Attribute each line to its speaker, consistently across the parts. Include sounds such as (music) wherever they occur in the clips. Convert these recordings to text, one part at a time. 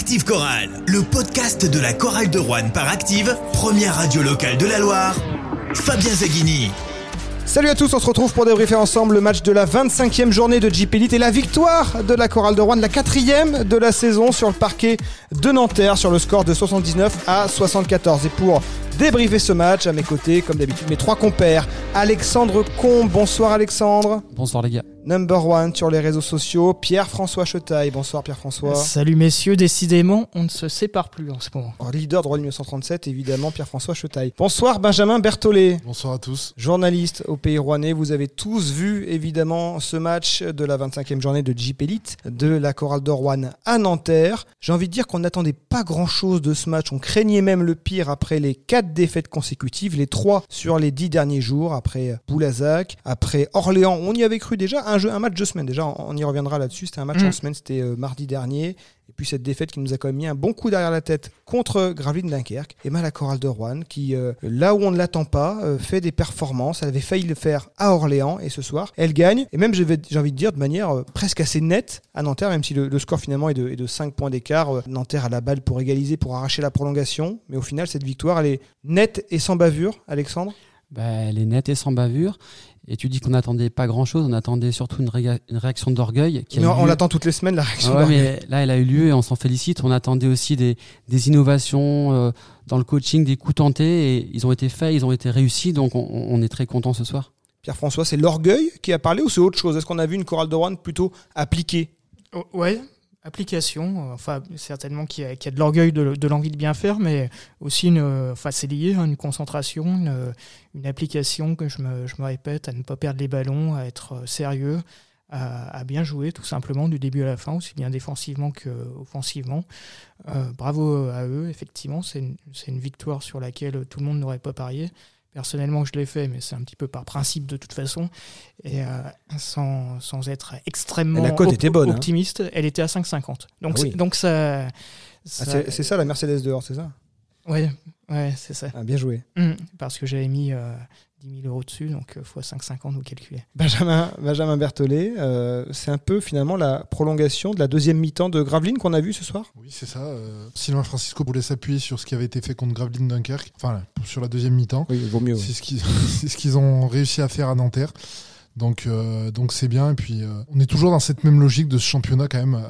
Speaker 1: Active Chorale, le podcast de la chorale de Rouen par Active, première radio locale de la Loire. Fabien Zaghini.
Speaker 2: Salut à tous, on se retrouve pour débriefer ensemble le match de la 25e journée de Jeep Elite et la victoire de la chorale de Rouen, la quatrième de la saison sur le parquet de Nanterre sur le score de 79 à 74. Et pour débriefer ce match, à mes côtés, comme d'habitude, mes trois compères, Alexandre Combe. Bonsoir Alexandre.
Speaker 3: Bonsoir les gars.
Speaker 2: Number one sur les réseaux sociaux, Pierre-François Chetaille. Bonsoir Pierre-François.
Speaker 4: Salut messieurs, décidément, on ne se sépare plus en ce moment.
Speaker 2: En leader de Rouen 1937, évidemment, Pierre-François Chetaille. Bonsoir Benjamin Berthollet.
Speaker 5: Bonsoir à tous.
Speaker 2: Journaliste au Pays Rouennais, vous avez tous vu évidemment ce match de la 25e journée de Jeep Elite de la chorale de Rouen à Nanterre. J'ai envie de dire qu'on n'attendait pas grand-chose de ce match. On craignait même le pire après les quatre défaites consécutives, les trois sur les dix derniers jours, après Boulazac, après Orléans. On y avait cru déjà. Un, jeu, un match de semaine, déjà, on y reviendra là-dessus. C'était un match en semaine, c'était euh, mardi dernier. Et puis cette défaite qui nous a quand même mis un bon coup derrière la tête contre Gravelines Dunkerque. Et mal la chorale de Rouen qui, euh, là où on ne l'attend pas, euh, fait des performances. Elle avait failli le faire à Orléans et ce soir, elle gagne. Et même, j'ai envie de dire, de manière euh, presque assez nette à Nanterre, même si le, le score finalement est de, est de 5 points d'écart. Euh, Nanterre a la balle pour égaliser, pour arracher la prolongation. Mais au final, cette victoire, elle est nette et sans bavure, Alexandre?
Speaker 3: Bah, elle est nette et sans bavure. Et tu dis qu'on n'attendait pas grand-chose, on attendait surtout une, réa- une réaction d'orgueil. qui
Speaker 2: Mais on, l'attend toutes les semaines, la réaction.
Speaker 3: Ouais,
Speaker 2: d'Orgueil.
Speaker 3: mais là, elle a eu lieu et on s'en félicite. On attendait aussi des, des innovations euh, dans le coaching, des coups tentés et ils ont été faits, ils ont été réussis. Donc on, on est très content ce soir.
Speaker 2: Pierre-François, c'est l'orgueil qui a parlé ou c'est autre chose? Est-ce qu'on a vu une chorale de Rouen plutôt appliquée?
Speaker 4: Ouais, application. euh, Enfin, certainement qu'il y, a- de l'orgueil, de, l'envie de bien faire, mais aussi une. euh, Enfin, c'est lié à une concentration, une, euh, application que je me, répète, à ne pas perdre les ballons, à être sérieux, à, bien jouer tout simplement du début à la fin, aussi bien défensivement qu'offensivement. Bravo à eux, effectivement, c'est une victoire sur laquelle tout le monde n'aurait pas parié. Personnellement, je l'ai fait, mais c'est un petit peu par principe de toute façon. Et euh, sans, sans être extrêmement
Speaker 2: la cote
Speaker 4: op-
Speaker 2: était bonne, hein.
Speaker 4: optimiste, elle était à 5,50. Donc,
Speaker 2: Ah oui.
Speaker 4: donc ça.
Speaker 2: Ah,
Speaker 4: ça-
Speaker 2: c'est, c'est ça la Mercedes dehors, c'est ça?
Speaker 4: Ouais, ouais, c'est ça.
Speaker 2: ah, Bien joué.
Speaker 4: Hum, parce que j'avais mis euh, 10 000 euros dessus, donc euh, x 5,50, vous calculez.
Speaker 2: Benjamin, Benjamin Berthollet, euh, c'est un peu finalement la prolongation de la deuxième mi-temps de Gravelines qu'on a vu ce soir?
Speaker 5: Oui, c'est ça. euh, Sylvain Francisco voulait s'appuyer sur ce qui avait été fait contre Gravelines Dunkerque, enfin sur la deuxième mi-temps.
Speaker 2: Oui, il vaut mieux.
Speaker 5: C'est ce qu'ils (laughs) c'est ce qu'ils ont réussi à faire à Nanterre. Donc euh, donc c'est bien. Et puis euh, on est toujours dans cette même logique de ce championnat quand même.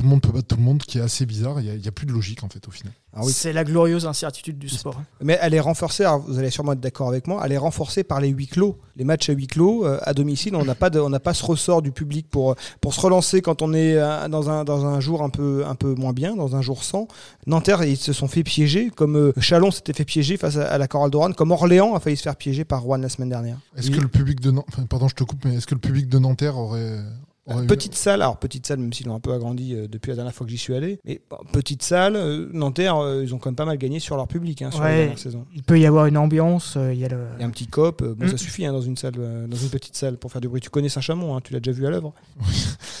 Speaker 5: Tout le monde peut battre tout le monde, qui est assez bizarre. Il n'y a, il y a plus de logique en fait au final.
Speaker 2: Ah oui.
Speaker 4: C'est la glorieuse incertitude du sport.
Speaker 2: Mais elle est renforcée, alors vous allez sûrement être d'accord avec moi, elle est renforcée par les huis clos. Les matchs à huis clos, euh, à domicile, on n'a pas, de- on n'a pas ce ressort du public pour, pour se relancer quand on est euh, dans un, dans un jour un peu, un peu moins bien, dans un jour sans. Nanterre, ils se sont fait piéger, comme euh, Chalon s'était fait piéger face à, à la chorale de Rouen, comme Orléans a failli se faire piéger par Rouen la semaine dernière.
Speaker 5: Est-ce
Speaker 2: Oui.
Speaker 5: que le public de Nan- enfin, pardon, je te coupe, mais est-ce que le public de Nanterre aurait,
Speaker 2: Petite salle, alors petite salle, même s'ils l'ont un peu agrandi euh, depuis la dernière fois que j'y suis allé, mais bon, petite salle, euh, Nanterre, euh, ils ont quand même pas mal gagné sur leur public hein, sur la dernière saison.
Speaker 4: Il peut y avoir une ambiance, euh, il y a le.
Speaker 2: Il y a un petit cop, euh, bon,
Speaker 4: Mm.
Speaker 2: ça suffit hein, dans une salle, euh, dans une petite salle pour faire du bruit. Tu connais Saint-Chamond, hein, tu l'as déjà vu à l'œuvre. (laughs)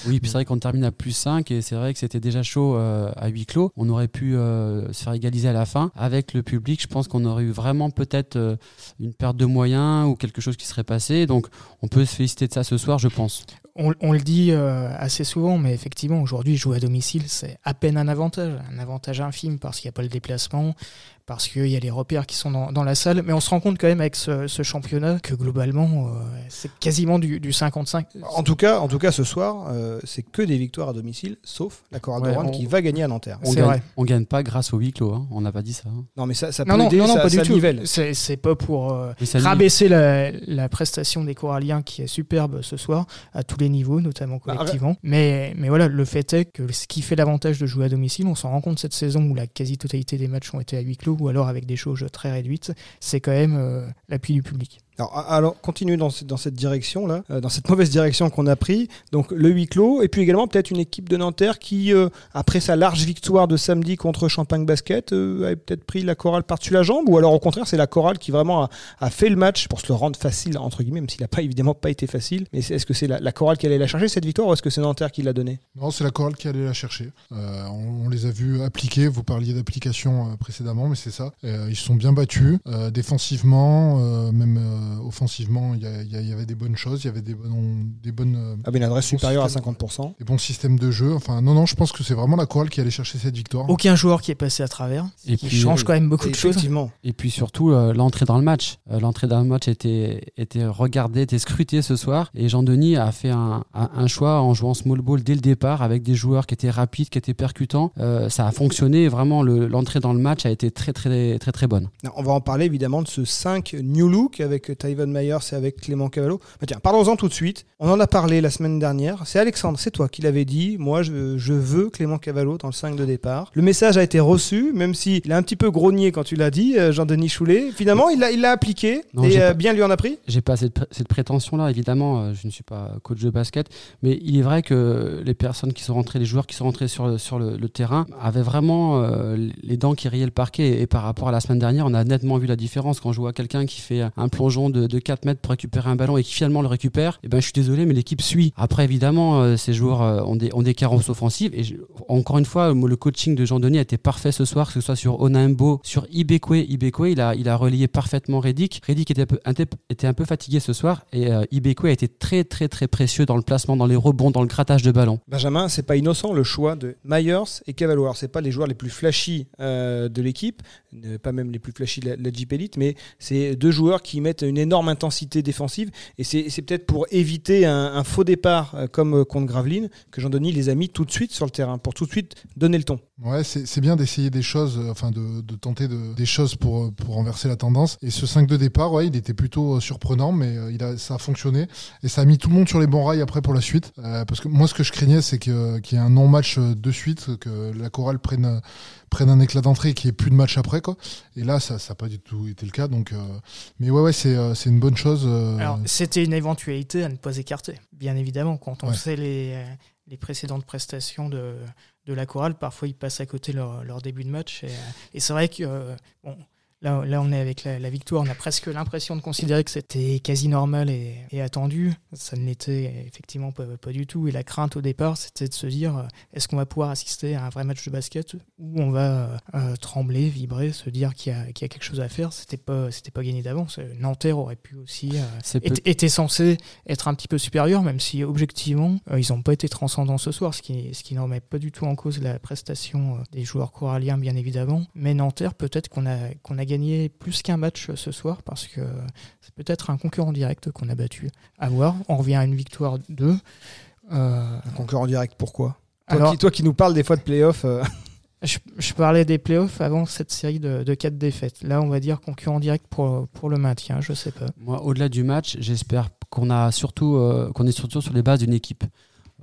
Speaker 3: Oui, puis c'est vrai qu'on termine à plus 5 et c'est vrai que c'était déjà chaud euh, à huis clos. On aurait pu euh, se faire égaliser à la fin. Avec le public, je pense qu'on aurait eu vraiment peut-être euh, une perte de moyens ou quelque chose qui serait passé. Donc on peut se féliciter de ça ce soir, je pense.
Speaker 4: On, le dit euh, assez souvent, mais effectivement, aujourd'hui, jouer à domicile, c'est à peine un avantage. Un avantage infime parce qu'il n'y a pas le déplacement, parce qu'il y a les repères qui sont dans, dans la salle. Mais on se rend compte quand même avec ce, ce championnat que globalement, euh, c'est quasiment du, du 55.
Speaker 2: En tout cas, en tout cas, ce soir, euh, c'est que des victoires à domicile, sauf la de
Speaker 3: Ouais,
Speaker 2: qui va gagner à Nanterre.
Speaker 3: On
Speaker 4: C'est
Speaker 3: gagne,
Speaker 4: vrai.
Speaker 3: on gagne pas grâce au huis clos. hein. On n'a pas dit ça. hein.
Speaker 2: Non, mais ça, ça peut
Speaker 4: Non, non,
Speaker 2: aider,
Speaker 4: non, non,
Speaker 2: ça,
Speaker 4: pas du
Speaker 2: ça
Speaker 4: tout. C'est c'est pas pour euh, rabaisser la, la prestation des Coralliens qui est superbe ce soir, à tous les niveaux, notamment
Speaker 2: Bah,
Speaker 4: collectivement. mais, mais voilà, le fait est que ce qui fait l'avantage de jouer à domicile, on s'en rend compte cette saison où la quasi-totalité des matchs ont été à huis clos ou alors avec des choses très réduites, c'est quand même euh, l'appui du public.
Speaker 2: Alors, alors continuez dans, cette- direction-là, euh, dans cette mauvaise direction qu'on a pris. Donc le huis clos, et puis également peut-être une équipe de Nanterre qui, euh, après sa large victoire de samedi contre Champagne Basket, euh, avait peut-être pris la chorale par-dessus la jambe, ou alors au contraire c'est la chorale qui vraiment a, fait le match pour se le rendre facile, entre guillemets, même s'il n'a pas évidemment pas été facile. Mais est-ce que c'est la, chorale qui allait la chercher cette victoire, ou est-ce que c'est Nanterre qui l'a donnée?
Speaker 5: Non, c'est la chorale qui allait la chercher. Euh, on, on les a vus appliquer. Vous parliez d'application précédemment, mais c'est ça. Ils sont bien battus défensivement, même offensivement, il y, avait des bonnes choses, il y avait des bonnes, des bonnes, euh,
Speaker 2: Avait une adresse
Speaker 5: Bon
Speaker 2: supérieure à
Speaker 5: système.
Speaker 2: 50%.
Speaker 5: des bons systèmes de jeu. Enfin, non, non, je pense que c'est vraiment la chorale qui allait chercher cette victoire.
Speaker 4: Aucun joueur qui est passé à travers.
Speaker 3: Et
Speaker 4: qui
Speaker 3: puis,
Speaker 4: change
Speaker 3: euh,
Speaker 4: quand même beaucoup de choses.
Speaker 2: Effectivement.
Speaker 3: Et puis surtout, euh, l'entrée dans le match. Euh, l'entrée dans le match était, était regardée, était scrutée ce soir. Et Jean-Denis a fait un, choix en jouant small ball dès le départ avec des joueurs qui étaient rapides, qui étaient percutants. Euh, ça a fonctionné. Vraiment, le- l'entrée dans le match a été très, très, très, très bonne.
Speaker 2: Non, On va en parler évidemment de ce 5 New Look avec Tyvon Myers et avec Clément Cavallo. Mais tiens, parlons-en tout de suite. On en a parlé la semaine dernière. C'est Alexandre, c'est toi qui l'avais dit. Moi, je, je veux Clément Cavallo dans le 5 de départ. Le message a été reçu, même s'il a un petit peu grogné quand tu l'as dit, euh, Jean-Denis Choulet. Finalement, il l'a il appliqué
Speaker 3: Non,
Speaker 2: et euh, bien lui en a pris.
Speaker 3: J'ai pas cette, pré- cette prétention-là, évidemment. euh, Je ne suis pas coach de basket, mais il est vrai que les personnes qui sont rentrées, les joueurs qui sont rentrés sur le, sur le, le terrain, avaient vraiment euh, les dents qui riaient le parquet. Et par rapport à la semaine dernière, on a nettement vu la différence quand je vois quelqu'un qui fait un plongeon de, de 4 mètres pour récupérer un ballon et qui finalement le récupère. Et ben, je suis désolé, mais l'équipe suit. Après, évidemment, euh, ces joueurs euh, ont des, ont des carences offensives. Et encore une fois, le coaching de Jean-Denis a été parfait ce soir, que ce soit sur Onaimbo, sur Ibekwe. Ibekwe, il a, il a relayé parfaitement Reddick. Reddick était un peu, était un peu fatigué ce soir et euh, Ibekwe a été très, très, très précieux dans le placement, dans les rebonds, dans le grattage de ballon.
Speaker 2: Benjamin, c'est pas innocent le choix de Myers et Cavallo. Alors, c'est pas les joueurs les plus flashy de l'équipe, pas même les plus flashy de la, de la Jeep Elite, mais c'est deux joueurs qui mettent une énorme intensité défensive. Et c'est peut-être pour éviter un, faux départ euh, comme euh, contre Gravelines que Jean-Denis les a mis tout de suite sur le terrain pour tout de suite donner le ton.
Speaker 5: Ouais, c'est bien d'essayer des choses, euh, enfin de, tenter de- des choses pour, renverser la tendance. Et ce 5 de départ, ouais, il était plutôt surprenant, mais il a, ça a fonctionné. Et ça a mis tout le monde sur les bons rails après pour la suite. Parce que moi, ce que je craignais, c'est qu'il y ait un non-match de suite, que la chorale prenne, euh, prenne un éclat d'entrée et qu'il n'y ait plus de match après. Quoi. Et là, ça n'a pas du tout été le cas. Donc, euh, mais ouais, ouais, c'est euh, une bonne chose. euh,
Speaker 4: Alors, c'était une éventualité à ne pas écarter, bien évidemment. Quand on
Speaker 5: Ouais.
Speaker 4: sait les, les précédentes prestations de, de la chorale, parfois ils passent à côté leur, leur début de match. Et, et c'est vrai que euh, bon, là, là, on est avec la, la victoire, on a presque l'impression de considérer que c'était quasi normal et, et attendu. Ça ne l'était effectivement pas, pas du tout. Et la crainte au départ, c'était de se dire euh, est-ce qu'on va pouvoir assister à un vrai match de basket où on va euh, euh, trembler, vibrer, se dire qu'il y, a- qu'il y a quelque chose à faire? C'était pas, c'était pas gagné d'avance. Nanterre aurait pu aussi. euh, était censé être un petit peu supérieur, même si objectivement, euh, ils n'ont pas été transcendants ce soir, ce qui, ce qui ne remet pas du tout en cause la prestation des joueurs coralliens, bien évidemment. Mais Nanterre, peut-être qu'on a, qu'on a gagné plus qu'un match euh, ce soir, parce que c'est peut-être un concurrent direct qu'on a battu. À voir, on revient à une victoire 2. Euh,
Speaker 2: Un concurrent direct, pourquoi? Toi,
Speaker 4: alors,
Speaker 2: qui, toi qui nous parles des fois de playoffs, euh, (laughs)
Speaker 4: je, je parlais des playoffs avant cette série de, de 4 défaites. Là, on va dire concurrent direct pour, pour le maintien, je sais pas.
Speaker 3: Moi, au-delà du match, j'espère qu'on a surtout, euh, qu'on est surtout sur les bases d'une équipe.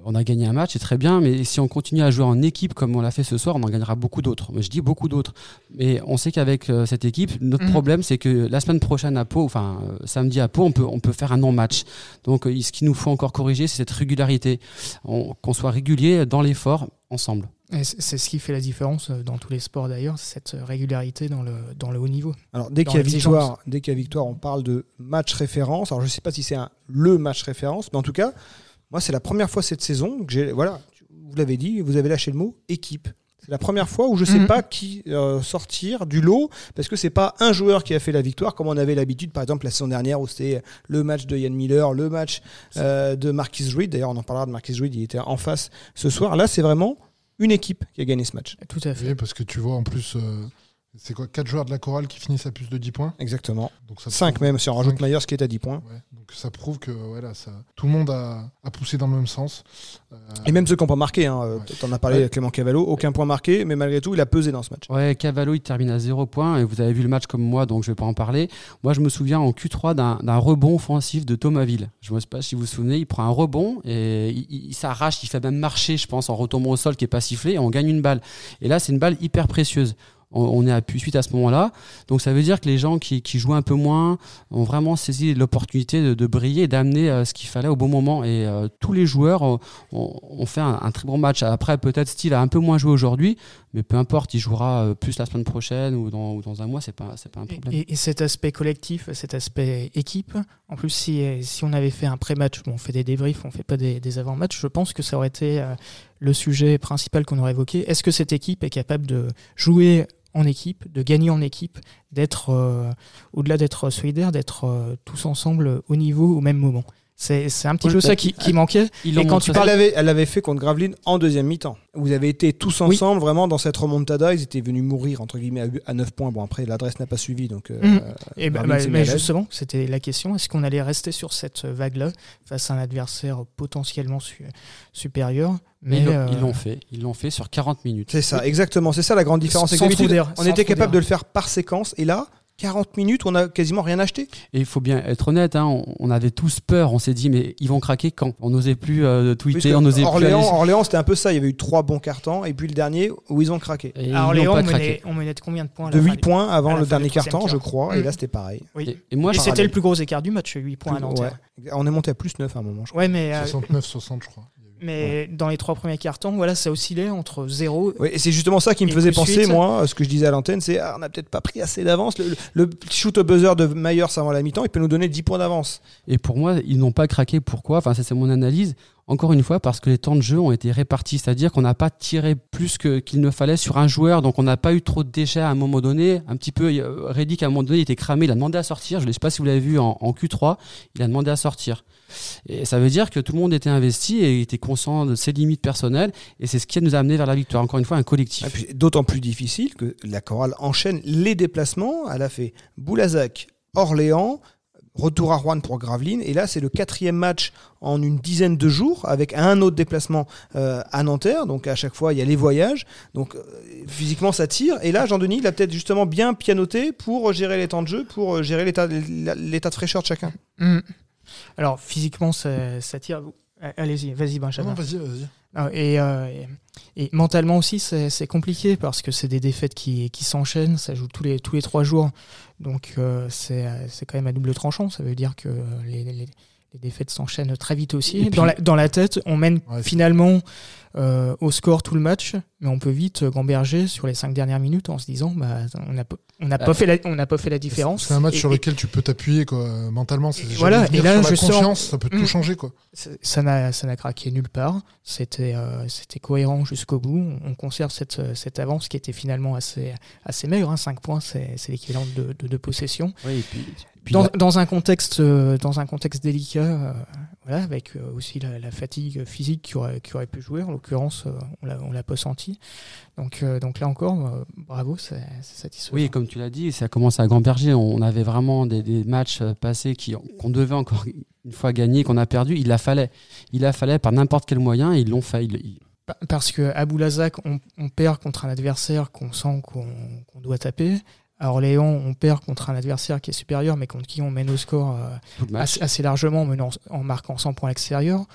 Speaker 3: On a gagné un match, c'est très bien, mais si on continue à jouer en équipe comme on l'a fait ce soir, on en gagnera beaucoup d'autres. Mais Je dis beaucoup d'autres. Mais on sait qu'avec euh, cette équipe, notre
Speaker 4: Mhm.
Speaker 3: problème, c'est que la semaine prochaine à Pau, enfin euh, samedi à Pau, on peut, on peut faire un non-match. Donc euh, ce qu'il nous faut encore corriger, c'est cette régularité. On- Qu'on soit régulier dans l'effort ensemble.
Speaker 4: Et C'est ce qui fait la différence dans tous les sports d'ailleurs, c'est cette régularité dans le, dans le haut niveau.
Speaker 2: Alors dès qu'il y a
Speaker 4: l'exigence.
Speaker 2: victoire, dès qu'il y a victoire, on parle de match référence. Alors je sais pas si c'est le match référence, mais en tout cas, moi c'est la première fois cette saison que j'ai voilà, vous l'avez dit, vous avez lâché le mot équipe. C'est la première fois où je sais
Speaker 4: Mhm.
Speaker 2: pas qui euh, sortir du lot parce que c'est pas un joueur qui a fait la victoire comme on avait l'habitude par exemple la saison dernière où c'était le match de Ian Miller, le match euh, de Marquis Reed. D'ailleurs, on en parlera de Marquis Reed, il était en face ce soir. Là, c'est vraiment une équipe qui a gagné ce match.
Speaker 4: Tout à fait.
Speaker 5: oui, parce que tu vois, en plus, euh, c'est quoi 4 joueurs de la chorale qui finissent à plus de 10 points
Speaker 2: Exactement.
Speaker 5: donc ça
Speaker 2: 5
Speaker 5: prouve-
Speaker 2: même si on rajoute
Speaker 5: Cinq.
Speaker 2: Myers qui est à 10 points.
Speaker 5: Ouais, donc ça prouve que voilà, ça, tout le monde a, a poussé dans le même sens. Euh,
Speaker 2: Et même ceux qui n'ont pas marqué, hein,
Speaker 5: Ouais.
Speaker 2: t'en as parlé
Speaker 5: Ouais.
Speaker 2: Clément Cavallo, aucun point marqué, mais malgré tout, il a pesé dans ce match.
Speaker 3: Ouais, Cavallo, il termine à 0 points et vous avez vu le match comme moi, donc je vais pas en parler. Moi, je me souviens en Q3 d'un d'un rebond offensif de Thomasville. Je ne sais pas si vous vous souvenez, il prend un rebond et il, il- il s'arrache, il fait même marcher, je pense, en retombant au sol qui est pas sifflé et on gagne une balle. Et là, c'est une balle hyper précieuse. On, est à suite à ce moment-là. Donc ça veut dire que les gens qui, jouent un peu moins ont vraiment saisi l'opportunité de, briller et d'amener euh, ce qu'il fallait au bon moment. Et euh, tous les joueurs ont, fait un, très bon match. Après, peut-être Steele a un peu moins joué aujourd'hui, mais peu importe, il jouera euh, plus la semaine prochaine ou dans, un mois, c'est pas, pas un problème.
Speaker 4: Et, et cet aspect collectif, cet aspect équipe, en plus, si, si on avait fait un pré-match, on fait des débriefs, on fait pas des, des avant-matchs, je pense que ça aurait été le sujet principal qu'on aurait évoqué. Est-ce que cette équipe est capable de jouer en équipe, de gagner en équipe, d'être, euh, au-delà d'être solidaire, d'être euh, tous ensemble au niveau, au même moment. C'est c'est un petit
Speaker 3: Oui,
Speaker 4: peu
Speaker 3: bah,
Speaker 4: ça qui, qui manquait.
Speaker 3: Ils
Speaker 4: Et
Speaker 3: l'ont
Speaker 4: quand tu parles-
Speaker 2: Elle l'avait fait contre Gravelines en deuxième mi-temps. Vous avez été tous
Speaker 4: Oui.
Speaker 2: ensemble vraiment dans cette remontada. Ils étaient venus mourir entre guillemets à, à 9 points. Bon après l'adresse n'a pas suivi donc. euh,
Speaker 4: Mhm.
Speaker 2: euh,
Speaker 4: Et bah, bah, mais justement, c'était la question est-ce qu'on allait rester sur cette vague-là face à un adversaire potentiellement su- supérieur?
Speaker 3: Mais
Speaker 4: Mais
Speaker 3: ils l'ont-
Speaker 4: euh,
Speaker 3: ils l'ont fait. Ils l'ont fait sur 40 minutes.
Speaker 2: C'est ça, exactement. C'est ça la grande différence. On était capable de le faire par séquence et là. 40 minutes, on a quasiment rien acheté.
Speaker 3: Et il faut bien être honnête, hein, on, on avait tous peur. On s'est dit, mais ils vont craquer quand? On n'osait plus euh, tweeter, on n'osait plus.
Speaker 2: Orléans,
Speaker 3: aller-
Speaker 2: Orléans c'était un peu ça. Il y avait eu trois bons cartons et puis le dernier où ils ont craqué.
Speaker 3: Et
Speaker 4: à
Speaker 3: n'ont
Speaker 4: Orléans, on
Speaker 3: craqué.
Speaker 4: menait, on menait de combien de points à
Speaker 2: De
Speaker 4: la fin
Speaker 2: 8
Speaker 4: du-
Speaker 2: points avant le dernier carton, je crois. Et là, c'était pareil.
Speaker 4: Oui.
Speaker 3: Et, et moi,
Speaker 4: Et c'était le plus gros écart du match, 8 points à Nanterre.
Speaker 2: Ouais. On est monté à plus 9 à un moment, je crois.
Speaker 4: Ouais, mais, euh,
Speaker 5: 69-60, je crois.
Speaker 4: Mais dans les trois premiers cartons, voilà, ça oscillait entre 0
Speaker 2: Ouais, et c'est justement ça qui me faisait penser,
Speaker 4: suite.
Speaker 2: moi, ce que je disais à l'antenne, c'est ah, on n'a peut-être pas pris assez d'avance. Le, le- le shoot au buzzer de Myers avant la mi-temps, il peut nous donner 10 points d'avance.
Speaker 3: Et pour moi, ils n'ont pas craqué. Pourquoi? Enfin, ça c'est mon analyse. Encore une fois, parce que les temps de jeu ont été répartis, c'est-à-dire qu'on n'a pas tiré plus que- qu'il ne fallait sur un joueur, donc on n'a pas eu trop de déchets à un moment donné. Un petit peu, Reddick à un moment donné, il était cramé, il a demandé à sortir. Je ne sais pas si vous l'avez vu en, en Q3, il a demandé à sortir. Et ça veut dire que tout le monde était investi et était conscient de ses limites personnelles, et c'est ce qui nous a amené vers la victoire. Encore une fois, un collectif.
Speaker 2: Puis, D'autant plus difficile que la chorale enchaîne les déplacements. Elle a fait Boulazac, Orléans, retour à Rouen pour Gravelines. Et là, c'est le quatrième match en une dizaine de jours, avec un autre déplacement euh, à Nanterre. Donc à chaque fois, il y a les voyages. Donc euh, physiquement, ça tire. Et là, Jean-Denis, il a peut-être justement bien pianoté pour gérer les temps de jeu, pour euh, gérer l'état de fraîcheur de chacun.
Speaker 4: Hmm. Alors, physiquement, ça, ça tire. Allez-y, vas-y, Benjamin.
Speaker 5: non, vas-y, vas-y.
Speaker 4: Et, euh, et, et mentalement aussi, c'est compliqué parce que c'est des défaites qui, qui s'enchaînent. Ça joue tous les, tous les trois jours. Donc, euh, c'est c'est quand même à double tranchant. Ça veut dire que les, les, les défaites s'enchaînent très vite aussi.
Speaker 3: Puis-
Speaker 4: dans, la, dans la tête, on mène
Speaker 5: Ouais,
Speaker 4: finalement euh, au score tout le match, mais on peut vite gamberger sur les cinq dernières minutes en se disant bah, on n'a pas- on n'a pas,
Speaker 3: Ah.
Speaker 4: fait la- on n'a pas fait la différence.
Speaker 5: C'est un match
Speaker 4: Et-
Speaker 5: sur
Speaker 4: et-
Speaker 5: lequel tu peux t'appuyer quoi, mentalement. c'est
Speaker 4: Et voilà, et là,
Speaker 5: sur
Speaker 4: je sens-
Speaker 5: confiance, ça peut tout
Speaker 4: Mm.
Speaker 5: changer. quoi.
Speaker 4: Ça n'a ça craqué nulle part. C'était euh, c'était cohérent jusqu'au bout. On, on conserve cette, euh, cette avance qui était finalement assez, assez maigre. Hein. 5 points, c'est l'équivalent de, de, de possession.
Speaker 3: Oui, et puis
Speaker 4: Dans, un contexte, euh, dans un contexte délicat, euh, voilà, avec euh, aussi la, la fatigue physique qui aurait, qui aurait pu jouer. En l'occurrence, on l'a- pas senti. Donc, donc là encore, bravo, c'est satisfaisant.
Speaker 3: Oui, comme tu l'as dit, ça commence à gamberger. On avait vraiment des, des matchs passés qu'on devait encore (laughs) une fois gagner, qu'on a perdu. Il la fallait. Il la fallait par n'importe quel moyen. et Ils l'ont fait. Ils-
Speaker 4: Parce que à Boulazac, on, on perd contre un adversaire qu'on sent qu'on qu'on doit taper. À Orléans, on perd contre un adversaire qui est supérieur, mais contre qui on mène au score euh, assez, assez largement en, menant- en marquant 100 points à l'extérieur.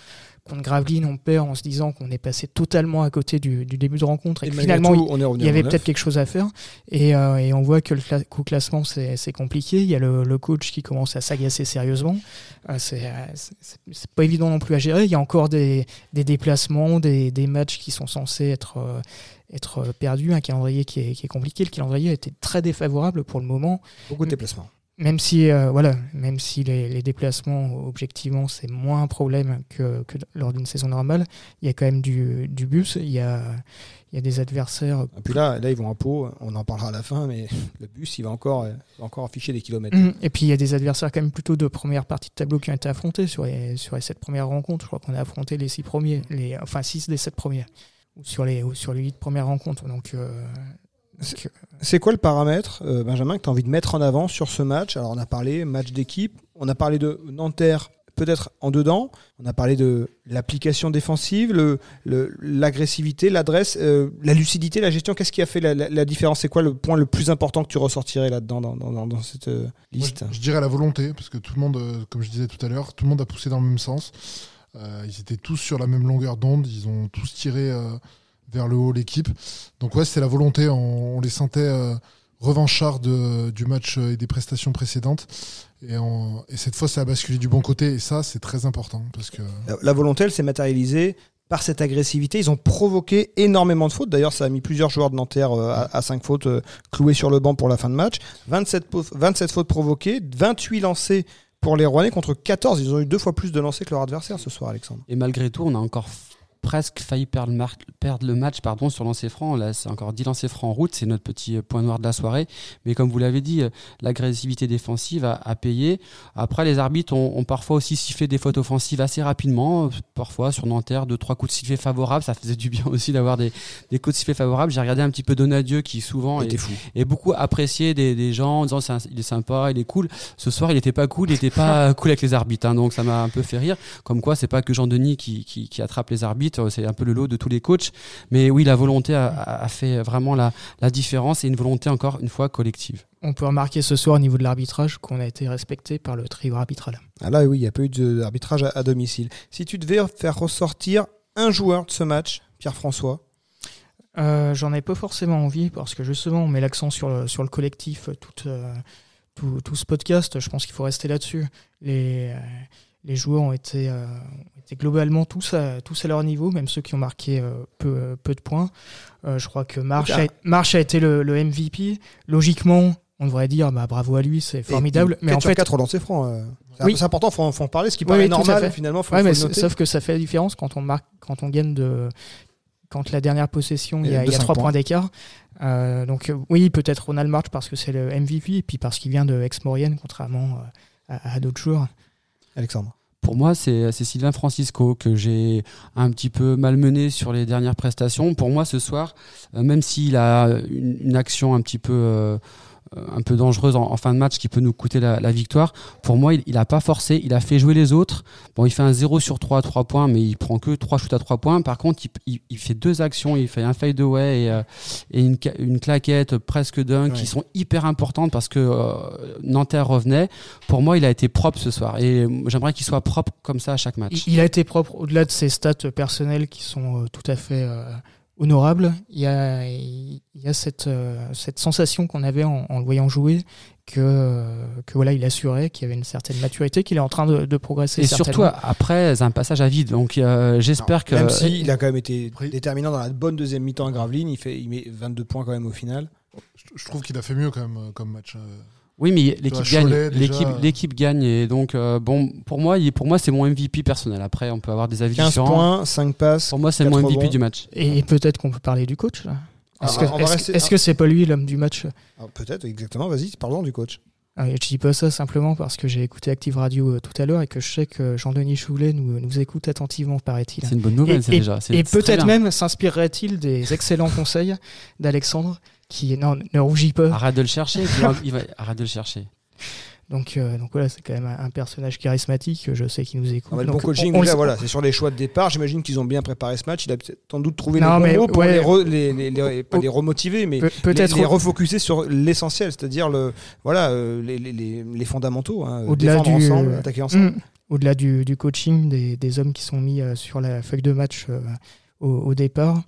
Speaker 4: Contre Gravelines, on perd en se disant qu'on est passé totalement à côté du, du début de rencontre et, que finalement,
Speaker 2: tout,
Speaker 4: il y avait peut-être quelque chose à faire. Et, euh, et on voit que le cla- classement, c'est compliqué. Il y a le, le coach qui commence à s'agacer sérieusement. Euh, c'est euh, c'est- pas évident non plus à gérer. Il y a encore des, des déplacements, des, des matchs qui sont censés être, euh, être perdus, un calendrier qui est, qui est compliqué. Le calendrier a été très défavorable pour le moment.
Speaker 2: Beaucoup de déplacements.
Speaker 4: Même si, euh, voilà, même si les, les déplacements, objectivement, c'est moins un problème que, que lors d'une saison normale, il y a quand même du, du bus, il y a, il y a des adversaires.
Speaker 2: Et puis là, là, ils vont en pot. On en parlera à la fin, mais (laughs) le bus, il va encore, va encore afficher des kilomètres.
Speaker 4: Mhm. Et puis il y a des adversaires quand même plutôt de première partie de tableau qui ont été affrontés sur les, sur les sept premières rencontres. Je crois qu'on a affronté les six premiers, les, enfin six des sept premiers, ou sur les, ou sur les huit premières rencontres. Donc, donc, euh,
Speaker 2: C'est quoi le paramètre, euh, Benjamin, que tu as envie de mettre en avant sur ce match? Alors, on a parlé match d'équipe, on a parlé de Nanterre, peut-être en dedans, on a parlé de l'application défensive, le- le- l'agressivité, l'adresse, euh, la lucidité, la gestion. Qu'est-ce qui a fait la, la- la différence? C'est quoi le point le plus important que tu ressortirais là-dedans, dans, dans- cette euh,
Speaker 5: Moi,
Speaker 2: liste?
Speaker 5: je, je dirais la volonté, parce que tout le monde, comme je disais tout à l'heure, tout le monde a poussé dans le même sens. Ils étaient tous sur la même longueur d'onde, ils ont tous tiré vers le haut l'équipe. Donc ouais, c'était la volonté, on, on les sentait euh, revanchards de- du match euh, et des prestations précédentes. Et, on- et cette fois, ça a basculé du bon côté, et ça, c'est très important, parce que
Speaker 2: La, volonté, elle s'est matérialisée par cette agressivité. Ils ont provoqué énormément de fautes. D'ailleurs, ça a mis plusieurs joueurs de Nanterre euh, à, 5 fautes euh, cloués sur le banc pour la fin de match. 27, po- 27 fautes provoquées, 28 lancés pour les Rouennais contre 14. Ils ont eu deux fois plus de lancés que leur adversaire ce soir, Alexandre.
Speaker 3: Et malgré tout, on a encore presque failli perdre, perdre le match pardon, sur lancer franc. Là, c'est encore 10 lancers francs en route. C'est notre petit point noir de la soirée. Mais comme vous l'avez dit, l'agressivité défensive a, a, payé. Après, les arbitres ont, ont, parfois aussi sifflé des fautes offensives assez rapidement. Parfois, sur Nanterre, deux, trois coups de sifflet favorables. Ça faisait du bien (laughs) aussi d'avoir des, des coups de sifflet favorables. J'ai regardé un petit peu Donadieu qui souvent est, est, beaucoup apprécié des, des gens en disant il est sympa, il est cool. Ce soir, il n'était pas cool, il n'était pas (laughs) cool avec les arbitres. Hein, donc ça m'a un peu fait rire. Comme quoi, c'est pas que Jean-Denis qui, qui, qui, attrape les arbitres, c'est un peu le lot de tous les coachs. Mais oui, la volonté a, a fait vraiment la, la différence et une volonté encore une fois collective.
Speaker 4: On peut remarquer ce soir au niveau de l'arbitrage qu'on a été respecté par le trio arbitral.
Speaker 2: Ah là, oui, il n'y a pas eu d'arbitrage à, à domicile. Si tu devais faire ressortir un joueur de ce match, Pierre-François,
Speaker 4: euh, J'en ai pas forcément envie parce que justement on met l'accent sur le, sur le collectif tout, euh, tout, tout, ce podcast. Je pense qu'il faut rester là-dessus. Les, euh, les joueurs ont été, euh, globalement tous à, tous à leur niveau, même ceux qui ont marqué euh, peu, peu de points. je crois que March, a, March a été le, le, MVP. Logiquement, on devrait dire bah, bravo à lui, c'est formidable.
Speaker 2: mais en fait, 4 relancés francs. C'est important, faut, faut en parler. Ce qui paraît oui, normal, finalement, faut,
Speaker 4: ouais,
Speaker 2: faut
Speaker 4: mais
Speaker 2: noter.
Speaker 4: Sauf que ça fait la différence quand on marque, quand on gagne de quand la dernière possession, il y a, il y a 3 points, points d'écart. Euh, donc oui, peut-être Ronald March parce que c'est le MVP et puis parce qu'il vient de Ex-Maurienne, contrairement à, à d'autres joueurs.
Speaker 2: Alexandre
Speaker 3: pour moi, c'est Sylvain Francisco que j'ai un petit peu malmené sur les dernières prestations. Pour moi, ce soir, euh, même s'il a une, une, action un petit peu euh, un peu dangereuse en, en, fin de match qui peut nous coûter la, la victoire. Pour moi, il, il a pas forcé, il a fait jouer les autres. Bon, il fait un 0 sur 3 à 3 points, mais il prend que 3 shoots à 3 points. Par contre, il, il, il fait deux actions, il fait un fade away et, euh, et une, une, claquette presque d'un ouais. qui sont hyper importantes parce que euh, Nanterre revenait. Pour moi, il a été propre ce soir et j'aimerais qu'il soit propre comme ça à chaque match.
Speaker 4: Il, a été propre au-delà de ses stats personnelles qui sont euh, tout à fait euh, honorable. Il y a, il y a cette, euh, cette sensation qu'on avait en, en, le voyant jouer que, que voilà, il assurait qu'il y avait une certaine maturité, qu'il est en train de, de progresser.
Speaker 3: Et surtout après un passage à vide. Donc euh, j'espère que
Speaker 2: même si il a quand même été déterminant dans la bonne deuxième mi-temps à Gravelines, il fait, il met 22 points quand même au final.
Speaker 5: Je trouve qu'il a fait mieux quand même comme match.
Speaker 3: Oui, mais l'équipe gagne. L'équipe, l'équipe gagne et donc euh, bon, pour moi, pour moi, c'est mon MVP personnel. Après, on peut avoir des avis
Speaker 2: 15
Speaker 3: différents.
Speaker 2: points, 5 passes.
Speaker 3: Pour moi, c'est mon MVP du match.
Speaker 4: Et peut-être qu'on peut parler du coach. Là. Est-ce
Speaker 2: Ah,
Speaker 4: que
Speaker 2: va
Speaker 4: est-ce
Speaker 2: rester-
Speaker 4: que c'est pas lui l'homme du match?
Speaker 2: Ah, Peut-être, exactement. Vas-y, parlons du coach.
Speaker 4: Ah, Je dis pas ça simplement parce que j'ai écouté Active Radio euh, tout à l'heure et que je sais que Jean-Denis Choulet nous, nous écoute attentivement, paraît-il.
Speaker 3: C'est une bonne nouvelle, c'est déjà.
Speaker 4: Et peut-être même s'inspirerait-il des excellents (laughs) conseils d'Alexandre qui non ne rougit pas.
Speaker 3: Arrête de le chercher. (laughs) il va- il va- Arrête de le chercher.
Speaker 4: Donc, euh, donc voilà, c'est quand même un, un personnage charismatique. Je sais qu'il nous écoute.
Speaker 2: Ah, le bon
Speaker 4: Donc,
Speaker 2: coaching,
Speaker 4: on- on
Speaker 2: là, voilà, c'est sur les choix de départ. J'imagine qu'ils ont bien préparé ce match. Il a peut-être sans doute trouvé
Speaker 4: Non,
Speaker 2: les
Speaker 4: mais
Speaker 2: bons mots pour
Speaker 4: ouais.
Speaker 2: les, re- les, les- les- pas
Speaker 4: Pe-
Speaker 2: les remotiver, mais
Speaker 4: Peut-être
Speaker 2: les refocuser sur l'essentiel, c'est-à-dire le, voilà, euh, les, les, les, les fondamentaux. Hein,
Speaker 4: Au-delà
Speaker 2: défendre
Speaker 4: du-
Speaker 2: ensemble, attaquer ensemble.
Speaker 4: Mm. au-delà du, du coaching, des, des hommes qui sont mis euh, sur la feuille de match euh, au, au départ,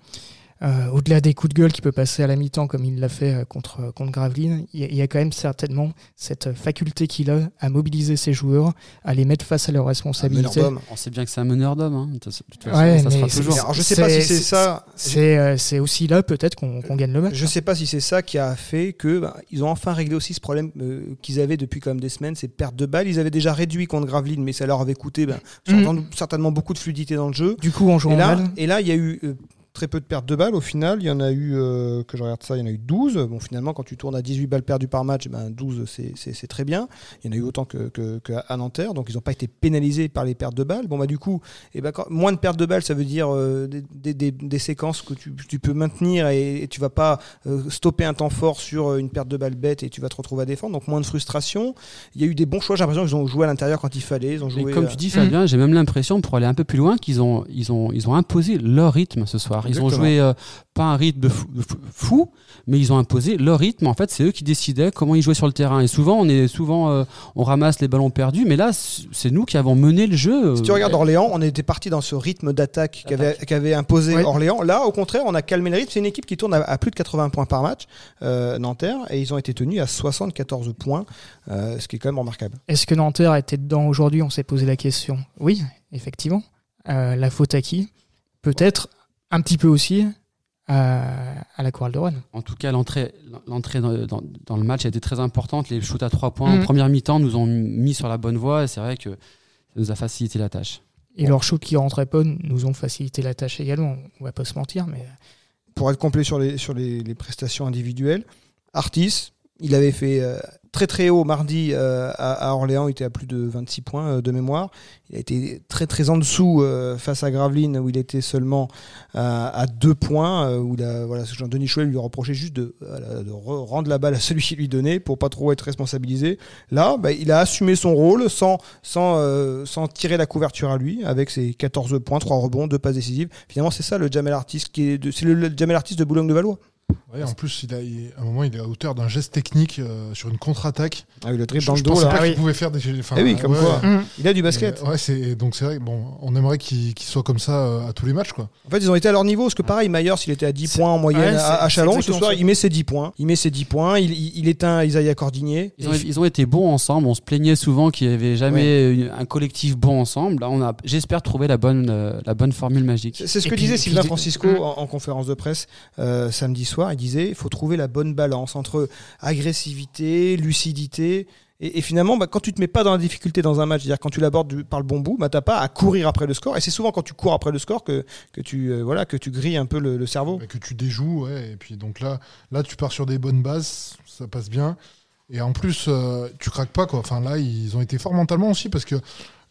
Speaker 4: euh, au-delà des coups de gueule qui peut passer à la mi-temps comme il l'a fait euh, contre, contre Gravelines, il y, a- il y a quand même certainement cette faculté qu'il a à mobiliser ses joueurs, à les mettre face à leurs responsabilités.
Speaker 3: On sait bien que c'est un meneur d'homme. Hein. De toute façon,
Speaker 4: Ouais,
Speaker 3: ça sera toujours.
Speaker 2: Alors, je sais pas si c'est ça.
Speaker 4: C'est euh, aussi là peut-être qu'on gagne le match.
Speaker 2: Je sais pas si c'est ça qui a fait que bah, ils ont enfin réglé aussi ce problème euh, qu'ils avaient depuis quand même des semaines, ces pertes de balles. Ils avaient déjà réduit contre Gravelines, mais ça leur avait coûté bah,
Speaker 4: Mm.
Speaker 2: certainement- certainement beaucoup de fluidité dans le jeu.
Speaker 4: Du coup, en jouant
Speaker 2: Et là,
Speaker 4: mal,
Speaker 2: et là, il y a eu euh, très peu de pertes de balles au final. Il y en a eu, euh, que je regarde ça, il y en a eu 12. Bon, finalement, quand tu tournes à 18 balles perdues par match, ben 12, c'est- c'est c'est très bien. Il y en a eu autant que, que, que à Nanterre, donc ils n'ont pas été pénalisés par les pertes de balles. Bon, bah, du coup, et ben, quand- moins de pertes de balles, ça veut dire euh, des, des, séquences que tu, tu peux maintenir et, et tu vas pas euh, stopper un temps fort sur une perte de balle bête et tu vas te retrouver à défendre. Donc, moins de frustration. Il y a eu des bons choix. J'ai l'impression qu'ils ont joué à l'intérieur quand il fallait. Ils ont
Speaker 3: Et
Speaker 2: joué.
Speaker 3: comme tu dis, Fabien, j'ai même l'impression, pour aller un peu plus loin, qu'ils ont, ils ont, ils ont imposé leur rythme ce soir. Ils ont joué euh, pas un rythme fou, mais ils ont imposé leur rythme. En fait, c'est eux qui décidaient comment ils jouaient sur le terrain. Et souvent, on est souvent, euh, on ramasse les ballons perdus, mais là, c'est nous qui avons mené le jeu.
Speaker 2: Si tu regardes Orléans, on était parti dans ce rythme d'attaque qu'avait qu'avait imposé
Speaker 4: Ouais.
Speaker 2: Orléans. Là, au contraire, on a calmé le rythme. C'est une équipe qui tourne à, à plus de 80 points par match, euh, Nanterre, et ils ont été tenus à 74 points, euh, ce qui est quand même remarquable.
Speaker 4: est-ce que Nanterre était dedans aujourd'hui? On s'est posé la question. Oui, effectivement. Euh, la faute à qui? Peut-être un petit peu aussi à, à la chorale de Rouen.
Speaker 3: En tout cas, l'entrée, l'entrée dans, dans- dans le match a été très importante. Les shoots à trois points en première mi-temps nous ont mis sur la bonne voie. Et c'est vrai que ça nous a facilité la tâche.
Speaker 4: Et leurs shoots qui rentraient pas nous ont facilité la tâche également. On va pas se mentir, mais
Speaker 2: Pour être complet sur les, sur les, les prestations individuelles, Artis, il avait fait euh, très très haut mardi euh, à, Orléans, il était à plus de 26 points euh, de mémoire. Il a été très très en dessous euh, face à Gravelines où il était seulement à, à 2 points, où voilà, Jean-Denis Chouet lui reprochait juste de, rendre la balle à celui qui lui donnait pour pas trop être responsabilisé. Là, bah, il a assumé son rôle sans, sans, sans tirer la couverture à lui avec ses 14 points, 3 rebonds, 2 passes décisives. Finalement, c'est ça le Jamel Artis qui est de- le, le Jamel Artis de Boulogne-de-Valois.
Speaker 5: Ouais, en plus, il a, il- à un moment, il est à hauteur d'un geste technique euh, sur une contre-attaque.
Speaker 2: Ah oui, le dribble
Speaker 5: Je,
Speaker 2: dans
Speaker 5: je
Speaker 2: le dos
Speaker 5: pensais
Speaker 2: là.
Speaker 5: pas
Speaker 4: Ah
Speaker 5: qu'il
Speaker 4: oui.
Speaker 5: pouvait faire des. enfin,
Speaker 2: Eh oui, comme
Speaker 5: ouais,
Speaker 2: quoi.
Speaker 5: ouais.
Speaker 2: Il a du basket.
Speaker 5: Ouais, c'est donc c'est vrai. Bon, on aimerait qu'il soit comme ça euh, à tous les matchs, quoi.
Speaker 2: En fait, ils ont été à leur niveau. Parce que pareil, Mayer, s'il était à 10
Speaker 4: C'est-
Speaker 2: points en moyenne
Speaker 4: ouais,
Speaker 2: à, Chalon, ce soir,
Speaker 4: ça.
Speaker 2: il met ses 10 points. Il met ses 10 points. Il, il, il éteint Isaiah Cordinier.
Speaker 3: Ils ont, ils ont été bons ensemble. On se plaignait souvent qu'il n'y avait jamais une- un collectif bon ensemble. Là, on a, j'espère, trouvé la bonne, euh, la bonne formule magique.
Speaker 2: C'est ce que disait Sylvain Francisco
Speaker 4: Mm.
Speaker 2: en, en conférence de presse samedi soir. Il disait il faut trouver la bonne balance entre agressivité, lucidité. Et, et finalement, bah, quand tu te mets pas dans la difficulté dans un match, c'est-à-dire quand tu l'abordes par le bon bout, bah, t'as pas à courir après le score. Et c'est souvent quand tu cours après le score que, tu, euh, voilà, que tu grilles un peu le, cerveau.
Speaker 5: Que tu déjoues. Et puis donc là, là, tu pars sur des bonnes bases, ça passe bien. Et en plus, euh, tu craques pas, quoi. Enfin là, ils ont été forts mentalement aussi parce que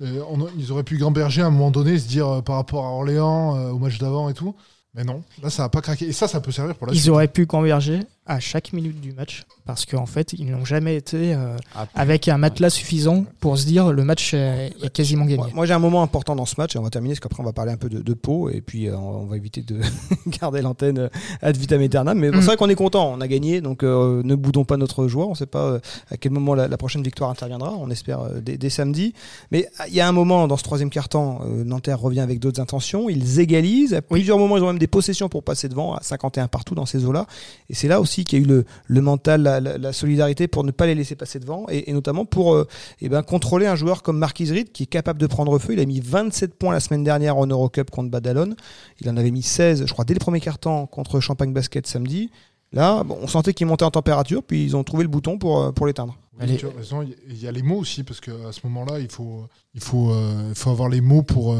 Speaker 5: euh, ils auraient pu gamberger à un moment donné, se dire par rapport à Orléans, au match d'avant et tout. Mais non, là, ça a pas craqué. Et ça, ça peut servir pour la
Speaker 4: ils
Speaker 5: suite.
Speaker 4: auraient pu converger à chaque minute du match parce qu'en fait, ils n'ont jamais été euh,
Speaker 3: Ah,
Speaker 4: avec un matelas suffisant pour se dire le match est, est quasiment gagné.
Speaker 2: Moi, moi, j'ai un moment important dans ce match et on va terminer parce qu'après on va parler un peu de, de Pau et puis euh, on va éviter de (laughs) garder l'antenne euh, ad vitam aeternam. Mais
Speaker 4: Mm.
Speaker 2: c'est vrai qu'on est content, on a gagné donc euh, ne boudons pas notre joie. On ne sait pas à quel moment la, la prochaine victoire interviendra. On espère dès, dès samedi. Mais ah, il y a un moment dans ce troisième quart-temps, Nanterre revient avec d'autres intentions. Ils égalisent. À plusieurs moments, ils ont même des possessions pour passer devant à 51 partout dans ces eaux-là. Et c'est là aussi qu'il y a eu le, mental, la, solidarité pour ne pas les laisser passer devant et, notamment pour euh, eh ben, contrôler un joueur comme Marquis Reed qui est capable de prendre feu. Il a mis 27 points la semaine dernière en Eurocup contre Badalone. Il en avait mis 16, je crois, dès le premier quart-temps contre Champagne Basket samedi. Là, on sentait qu'il montait en température, puis ils ont trouvé le bouton pour, euh, l'éteindre.
Speaker 5: Il y- a les mots aussi, parce qu'à ce moment-là, euh, il faut avoir les mots pour,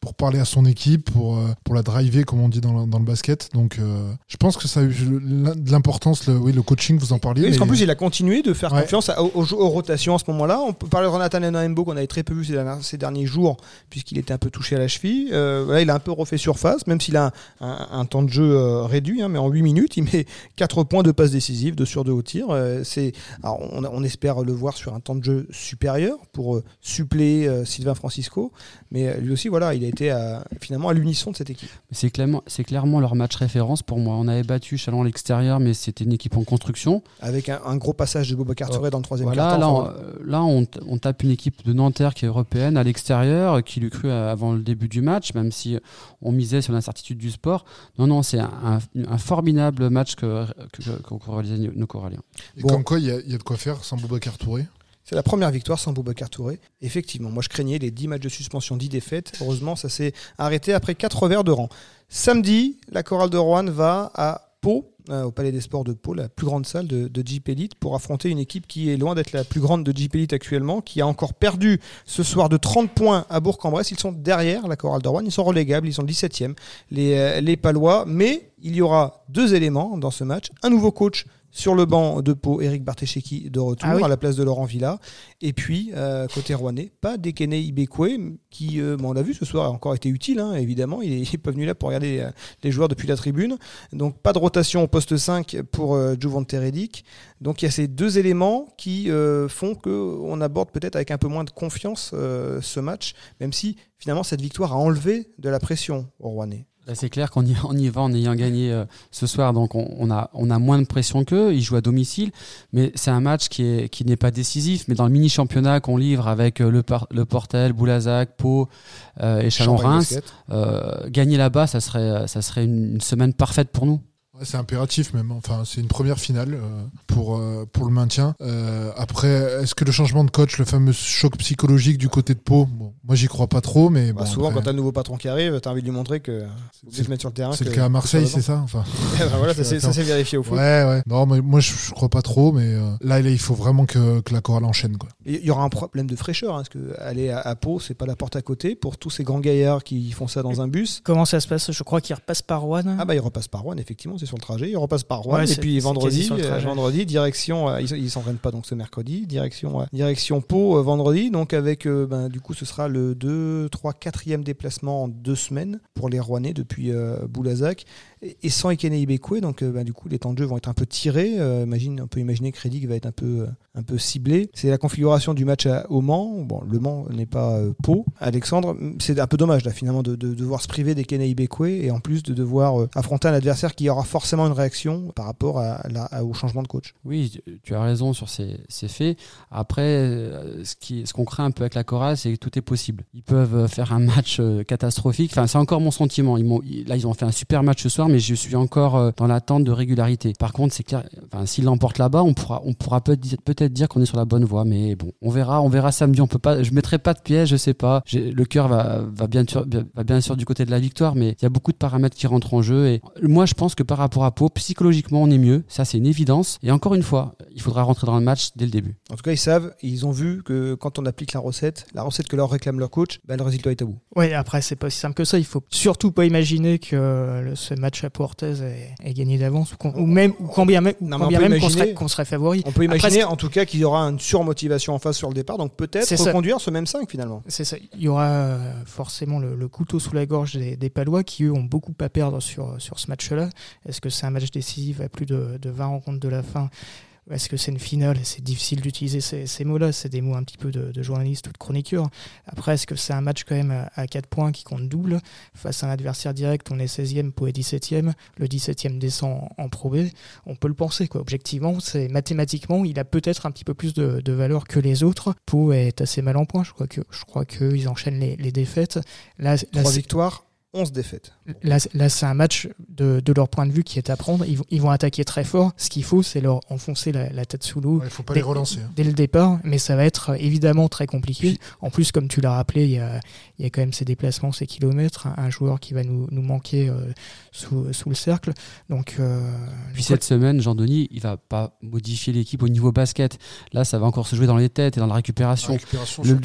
Speaker 5: pour parler à son équipe, pour, euh, pour la driver, comme on dit dans le, dans le basket. Donc, euh, je pense que ça a eu de l'importance. Le, oui, le coaching, vous en parliez.
Speaker 2: Oui, parce qu'en plus, il a continué de faire
Speaker 5: Ouais.
Speaker 2: confiance à- aux, rotations à ce moment-là. On peut parler de Jonathan Enaimbo qu'on avait très peu vu ces, dernières- ces derniers jours, puisqu'il était un peu touché à la cheville. Euh, là, il a un peu refait surface, même s'il a un, un- un temps de jeu euh, réduit, hein, mais en 8 minutes, il met (laughs) 4 points de passes décisives, de sur 2 au tir. Euh, c'est, alors, on, on espère le voir sur un temps de jeu supérieur pour suppléer Sylvain Francisco, mais lui aussi, voilà, il a été à- finalement à l'unisson de cette équipe.
Speaker 3: C'est clairement, c'est clairement leur match référence pour moi. On avait battu Chalon à l'extérieur, mais c'était une équipe en construction.
Speaker 2: Avec un, un gros passage de Bobacar Touré dans le troisième
Speaker 3: Voilà,
Speaker 2: quart-temps.
Speaker 3: là,
Speaker 2: Enfin,
Speaker 3: on, là on, t- on tape une équipe de Nanterre qui est européenne à l'extérieur, qui l'eût cru avant le début du match, même si on misait sur l'incertitude du sport. Non, non, c'est un, un- un formidable match que, que, que- qu'ont réalisé nos Coralliens.
Speaker 5: Et
Speaker 2: Bon.
Speaker 5: comme quoi, il y, a, il y a de quoi faire sans Boubacar Touré?
Speaker 2: C'est la première victoire sans Boubacar Touré. Effectivement, moi je craignais les 10 matchs de suspension, 10 défaites. Heureusement, ça s'est arrêté après 4 revers de rang. Samedi, la chorale de Rouen va à Pau, euh, au Palais des Sports de Pau, la plus grande salle de, de Jeep Elite, pour affronter une équipe qui est loin d'être la plus grande de Jeep Elite actuellement, qui a encore perdu ce soir de 30 points à Bourg-en-Bresse. Ils sont derrière la chorale de Rouen, ils sont relégables, ils sont 17e, les, euh, les Palois. Mais il y aura deux éléments dans ce match. Un nouveau coach sur le banc de Pau, Eric Bartesheki de retour
Speaker 4: Ah oui.
Speaker 2: à la place de Laurent Villa. Et puis, euh, côté rouennais, pas Dekene Ibekwe, qui, euh, bon, on l'a vu ce soir, a encore été utile, hein, évidemment. Il est, (laughs) il est pas venu là pour regarder euh, les joueurs depuis la tribune. Donc, pas de rotation au poste 5 pour Juvante Redic. Donc, il y a ces deux éléments qui font qu'on aborde peut-être avec un peu moins de confiance ce match, même si finalement cette victoire a enlevé de la pression au Rouennais.
Speaker 3: Là, c'est clair qu'on y, (laughs) on y va en ayant gagné euh, ce soir, donc on, on a, on a moins de pression qu'eux. Ils jouent à domicile, mais c'est un match qui est qui n'est pas décisif. Mais dans le mini championnat qu'on livre avec euh, le, Par- le Portel, Boulazac, Pau euh, et Chalon-Reims, euh, gagner là-bas, ça serait ça serait une, une semaine parfaite pour nous.
Speaker 5: Ouais, c'est impératif même. Enfin, c'est une première finale euh, pour, euh, pour le maintien. Euh, après, est-ce que le changement de coach, le fameux choc psychologique du côté de Pau, bon, Moi, j'y crois pas trop, mais
Speaker 2: Bah,
Speaker 5: bon.
Speaker 2: souvent,
Speaker 5: après,
Speaker 2: quand t'as un nouveau patron qui arrive, t'as envie de lui montrer que
Speaker 5: c'est-
Speaker 2: se mettre sur le terrain.
Speaker 5: c'est le
Speaker 2: que-
Speaker 5: cas à Marseille, c'est ça Enfin, (laughs)
Speaker 2: voilà, ça s'est- ça s'est vérifié au foot.
Speaker 5: ouais, ouais. Non, mais moi, je, je crois pas trop, mais là, là, il faut vraiment que, que la chorale enchaîne, quoi.
Speaker 2: Il y aura un problème de fraîcheur, hein, parce que aller à, à Pau, c'est pas la porte à côté pour tous ces grands gaillards qui font ça dans un bus.
Speaker 4: Comment ça se passe? Je crois qu'il repasse par Rouen.
Speaker 2: Ah bah il repasse par Rouen, effectivement, c'est sur le trajet. Il repasse par Rouen
Speaker 4: Ouais,
Speaker 2: et puis vendredi, euh, vendredi direction. euh, ils ils s'entraînent pas donc ce mercredi. Direction, direction Pau euh, vendredi. Donc avec euh, ben, du coup ce sera le 2, 3, 4e déplacement en deux semaines pour les Rouennais depuis euh, Boulazac et, sans Ekene Ibekwe. Donc euh, ben, du coup les temps de jeu vont être un peu tirés. Euh, imagine, on peut imaginer que Redick va être un peu, euh, un peu ciblé. C'est la configuration du match à- au Mans. Bon, le Mans n'est pas Pau. Alexandre, c'est un peu dommage là finalement de, de devoir se priver d'Ekene Ibekwe et en plus de devoir affronter un adversaire qui aura forcément une réaction par rapport à au changement de coach.
Speaker 3: Oui, tu- as raison sur ces, ces faits. Après, ce qui- ce qu'on craint un peu avec la chorale, c'est que tout est possible. Ils peuvent faire un match catastrophique. Enfin, c'est encore mon sentiment. Ils- là, ils ont fait un super match ce soir, mais je suis encore euh, dans l'attente de régularité. Par contre, c'est clair. Enfin, s'ils l'emportent là-bas, on pourra, on pourra peut- peut-être dire qu'on est sur la bonne voie. Mais bon, on verra, on verra samedi. On peut pas. Je mettrai pas de piège, je sais pas. Le cœur va, va bien sûr, va bien sûr du côté de la victoire, mais il y a beaucoup de paramètres qui rentrent en jeu. Et moi, je pense que par rapport à Pau, psychologiquement, on est mieux. Ça, c'est une évidence. Et encore une fois, il faudra rentrer dans le match dès le début.
Speaker 2: En tout cas, ils savent, ils ont vu que quand on applique la recette, la recette que leur réclame leur coach, ben, le résultat est à bout.
Speaker 4: Ouais, après, c'est pas aussi simple que ça. Il faut surtout pas imaginer que euh, ce match à Portez est, est gagné d'avance ou, même, ou quand bien même, même qu'on serait, favori.
Speaker 2: On peut imaginer en tout cas qu'il y aura une surmotivation en face sur le départ, donc peut-être
Speaker 4: ça.
Speaker 2: reconduire ce même 5 finalement.
Speaker 4: C'est ça. Il y aura euh, forcément le, le couteau sous la gorge des, des Palois qui, eux, ont beaucoup à perdre sur, sur ce match-là. Est-ce que c'est un match décisif à plus de, de 20 rencontres de la fin Est-ce que c'est une finale? C'est difficile d'utiliser ces, ces mots-là. C'est des mots un petit peu de, de journaliste ou de chroniqueur. Après, est-ce que c'est un match quand même à, à 4 points qui compte double? Face à un adversaire direct, on est 16e, Pau est 17e. Le 17e descend en, en Pro B. On peut le penser, quoi. Objectivement, c'est mathématiquement, il a peut-être un petit peu plus de, de valeur que les autres. Pau est assez mal en point. Je crois que je crois qu'ils enchaînent les, les défaites. Là, là,
Speaker 2: 3
Speaker 4: c'est-
Speaker 2: victoires, 11 défaites.
Speaker 4: Là, là, c'est un match de, de leur point de vue qui est à prendre. Ils, vont- ils vont attaquer très fort. Ce qu'il faut, c'est leur enfoncer la, la tête sous l'eau
Speaker 5: Il faut pas
Speaker 4: dès,
Speaker 5: les relancer. hein.
Speaker 4: dès le départ. Mais ça va être euh, évidemment très compliqué. En plus, comme tu l'as rappelé, il y a, il y a quand même ces déplacements, ces kilomètres. Un, un joueur qui va nous, nous manquer euh, sous, sous le cercle. Donc, euh,
Speaker 3: Puis cette semaine, Jean-Denis, il va pas modifier l'équipe au niveau basket. Là, ça va encore se jouer dans les têtes et dans la récupération.
Speaker 5: Récupération,
Speaker 3: Le,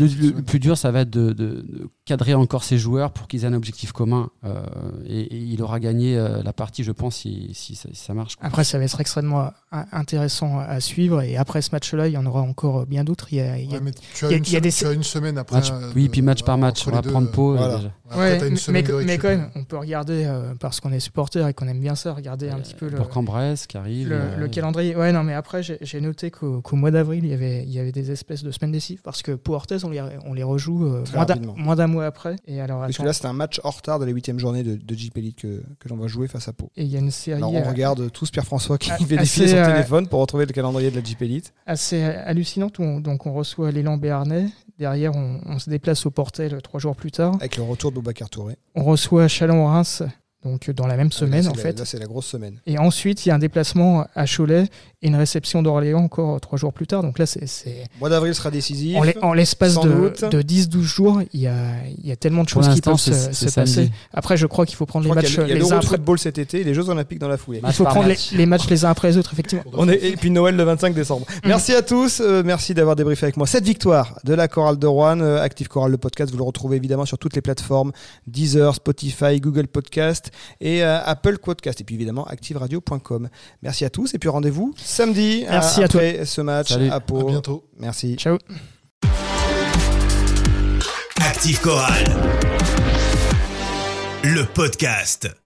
Speaker 3: plus dur, ça va être de, de- de cadrer encore ses joueurs pour qu'ils aient un objectif commun. Euh, et, et il aura gagné euh, la partie, je pense, si, si ça, si ça marche.
Speaker 4: Après, ça va être extrêmement in- intéressant à suivre. Et après ce match-là, il y en aura encore bien d'autres. Il y a, il y a-
Speaker 5: Ouais, mais tu as,
Speaker 4: il y a-
Speaker 5: une,
Speaker 4: il y a
Speaker 5: se-
Speaker 4: des-
Speaker 5: tu as une semaine après.
Speaker 3: Match-
Speaker 5: euh,
Speaker 3: oui, puis match par match. On va prendre Pau. euh,
Speaker 2: voilà.
Speaker 3: déjà.
Speaker 4: Ouais, mais, quand même, on peut regarder, euh, parce qu'on est supporter et qu'on aime bien ça, regarder un petit peu le,
Speaker 3: Bourg-en-Bresse qui arrive.
Speaker 4: le,
Speaker 3: euh,
Speaker 4: le calendrier. Ouais, non, mais après, j'ai noté qu'au mois d'avril, il y avait, il y avait des espèces de semaines décisives, parce que pour Orthez, on les, on les rejoue euh, moins d'un
Speaker 2: rapidement.
Speaker 4: moins d'un mois après. Et alors,
Speaker 2: Parce que là, c'est un match hors retard de la 8 journée de, de Elite que, que l'on va jouer face à Pau.
Speaker 4: et il y a une série
Speaker 2: Alors on
Speaker 4: euh,
Speaker 2: regarde tous Pierre-François qui (laughs)
Speaker 4: assez,
Speaker 2: son
Speaker 4: euh,
Speaker 2: téléphone pour retrouver le calendrier de la Elite.
Speaker 4: assez hallucinante. on- donc, on reçoit l'élan béarnais. Derrière, on, on se déplace au Portel trois jours plus tard.
Speaker 2: Avec le retour de Boubacar Touré.
Speaker 4: On reçoit Chalon-Reims, donc dans la même semaine,
Speaker 2: Là,
Speaker 4: en fait.
Speaker 2: Là, c'est la grosse semaine.
Speaker 4: Et ensuite, il y a un déplacement à Cholet et une réception d'Orléans encore trois jours plus tard. Donc là, c'est-
Speaker 2: Mois d'avril sera décisif.
Speaker 4: en l'e- en l'espace de, de 10-12 jours, il y a, il y a tellement de choses qui peuvent se, passer. Après, je crois qu'il faut prendre
Speaker 2: Je
Speaker 4: les matchs
Speaker 2: il y a
Speaker 4: les uns après.
Speaker 2: football cet été et les Jeux Olympiques dans la foulée.
Speaker 4: Il faut prendre les, les matchs les uns après les autres, effectivement.
Speaker 2: On est, et puis Noël le 25 décembre. Merci à tous. euh, merci d'avoir débriefé avec moi cette victoire de la chorale de Rouen. Euh, Active Chorale, le podcast, vous le retrouvez évidemment sur toutes les plateformes Deezer, Spotify, Google Podcast et euh, Apple Podcast. Et puis évidemment activeradio.com. Merci à tous et puis rendez-vous samedi
Speaker 4: Merci
Speaker 2: euh,
Speaker 4: à toi.
Speaker 2: après ce match
Speaker 3: Salut.
Speaker 2: à
Speaker 5: À
Speaker 2: Pau.
Speaker 5: bientôt.
Speaker 2: Merci.
Speaker 4: Ciao.
Speaker 1: Active Chorale. Le podcast.